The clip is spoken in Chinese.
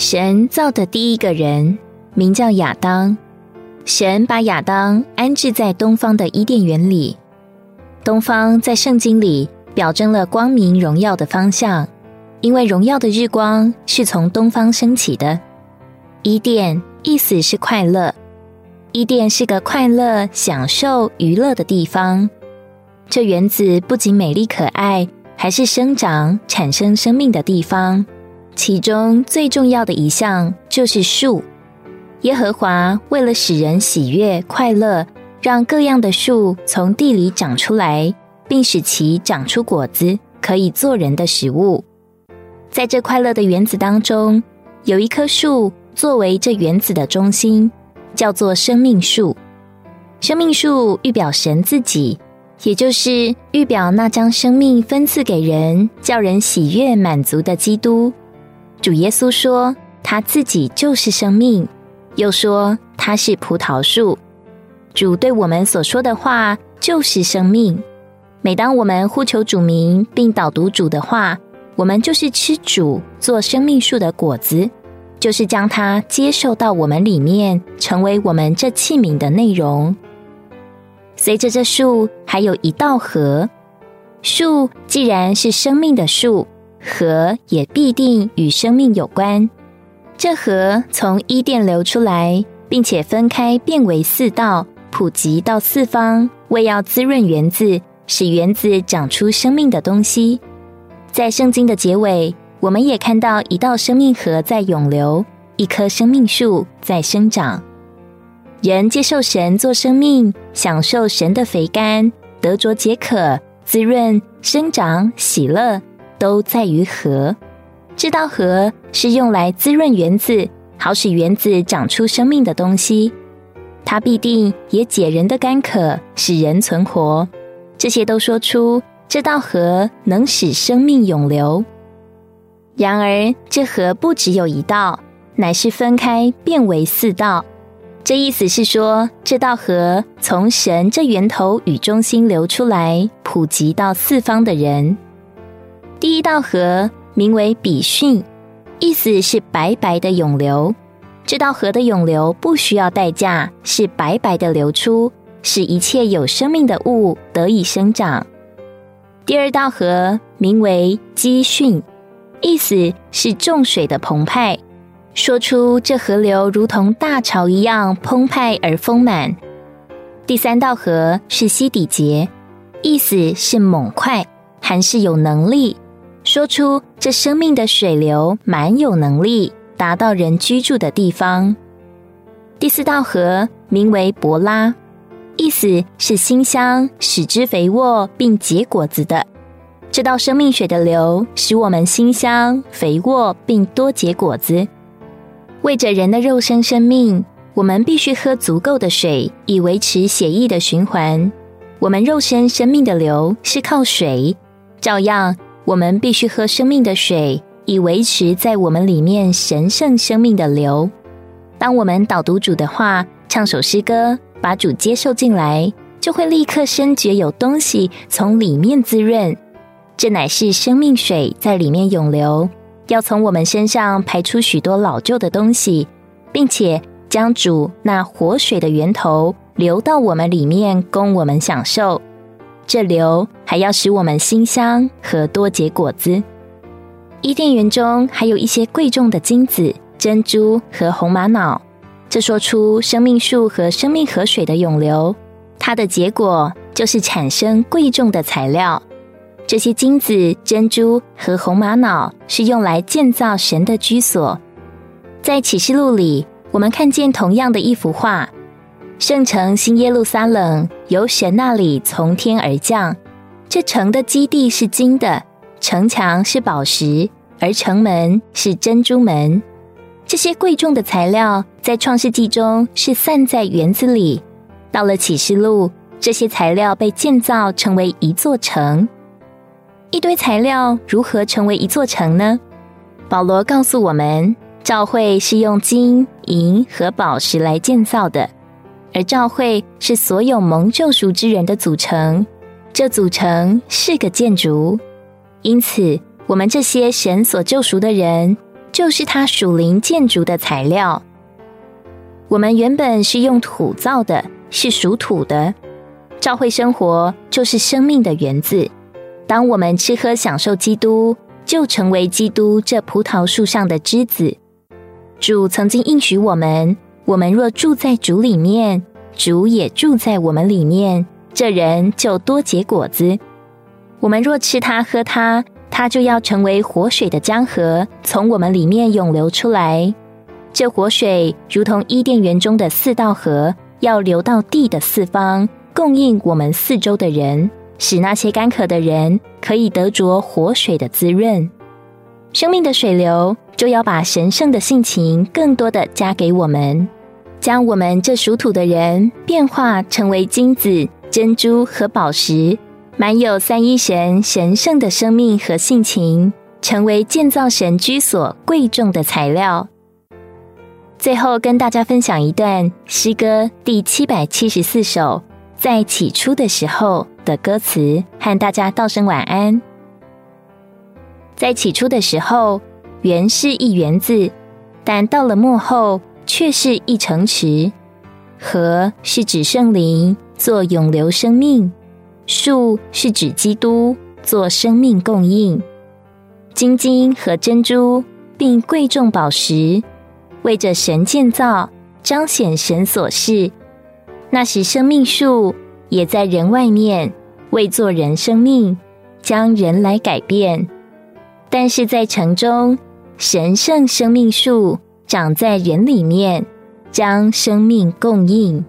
神造的第一个人名叫亚当，神把亚当安置在东方的伊甸园里。东方在圣经里表征了光明荣耀的方向，因为荣耀的日光是从东方升起的。伊甸意思是快乐，伊甸是个快乐、享受、娱乐的地方。这园子不仅美丽可爱，还是生长、产生生命的地方。其中最重要的一项就是树。耶和华为了使人喜悦、快乐，让各样的树从地里长出来，并使其长出果子，可以做人的食物。在这快乐的园子当中，有一棵树作为这园子的中心，叫做生命树。生命树预表神自己，也就是预表那将生命分赐给人、叫人喜悦满足的基督。主耶稣说他自己就是生命，又说他是葡萄树。主对我们所说的话就是生命。每当我们呼求主名并导读主的话，我们就是吃主做生命树的果子，就是将它接受到我们里面，成为我们这器皿的内容。随着这树还有一道河，树既然是生命的树。河也必定与生命有关。这河从伊甸流出来，并且分开变为四道，普及到四方，为要滋润园子，使园子长出生命的东西。在圣经的结尾，我们也看到一道生命河在涌流，一棵生命树在生长。人接受神做生命，享受神的肥甘，得着解渴、滋润、生长、喜乐。都在于河，这道河是用来滋润园子，好使园子长出生命的东西。它必定也解人的干渴，使人存活。这些都说出这道河能使生命永流。然而，这河不只有一道，乃是分开变为四道。这意思是说，这道河从神这源头与中心流出来，普及到四方的人。第一道河名为比逊，意思是白白的涌流。这道河的涌流不需要代价，是白白的流出，使一切有生命的物得以生长。第二道河名为基逊，意思是重水的澎湃，说出这河流如同大潮一样澎湃而丰满。第三道河是西底节，意思是猛快，还是有能力。说出这生命的水流蛮有能力，达到人居住的地方。第四道河名为博拉，意思是馨香，使之肥沃并结果子的。这道生命水的流，使我们馨香、肥沃并多结果子。为着人的肉身生命，我们必须喝足够的水，以维持血液的循环。我们肉身生命的流是靠水，照样。我们必须喝生命的水，以维持在我们里面神圣生命的流。当我们导读主的话，唱首诗歌，把主接受进来，就会立刻深觉有东西从里面滋润。这乃是生命水在里面涌流，要从我们身上排出许多老旧的东西，并且将主那活水的源头流到我们里面，供我们享受。这流还要使我们馨香和多结果子。伊甸园中还有一些贵重的金子、珍珠和红玛瑙，这说出生命树和生命河水的涌流。它的结果就是产生贵重的材料。这些金子、珍珠和红玛瑙是用来建造神的居所。在启示录里，我们看见同样的一幅画。圣城新耶路撒冷由神那里从天而降，这城的基地是金的，城墙是宝石，而城门是珍珠门。这些贵重的材料在创世纪中是散在园子里，到了启示录，这些材料被建造成为一座城。一堆材料如何成为一座城呢？保罗告诉我们，教会是用金银和宝石来建造的。而教会是所有蒙救赎之人的组成，这组成是个建筑。因此，我们这些神所救赎的人，就是他属灵建筑的材料。我们原本是用土造的，是属土的。教会生活就是生命的源自。当我们吃喝享受基督，就成为基督这葡萄树上的枝子。主曾经应许我们：我们若住在主里面，主也住在我们里面，这人就多结果子。我们若吃它喝它，它就要成为活水的江河，从我们里面涌流出来。这活水如同伊甸园中的四道河，要流到地的四方，供应我们四周的人，使那些干渴的人可以得着活水的滋润。生命的水流就要把神圣的性情更多的加给我们，将我们这属土的人变化成为金子、珍珠和宝石，满有三一神神圣的生命和性情，成为建造神居所贵重的材料。最后跟大家分享一段诗歌第七百七十四首，在起初的时候的歌词，和大家道声晚安。在起初的时候，原是一原子，但到了末后，却是一城池。河是指圣灵做永流生命，树是指基督做生命供应，金金和珍珠并贵重宝石。为着神建造，彰显神所示。那时生命树也在人外面，为做人生命，将人来改变。但是在城中，神圣生命树长在人里面，将生命供应。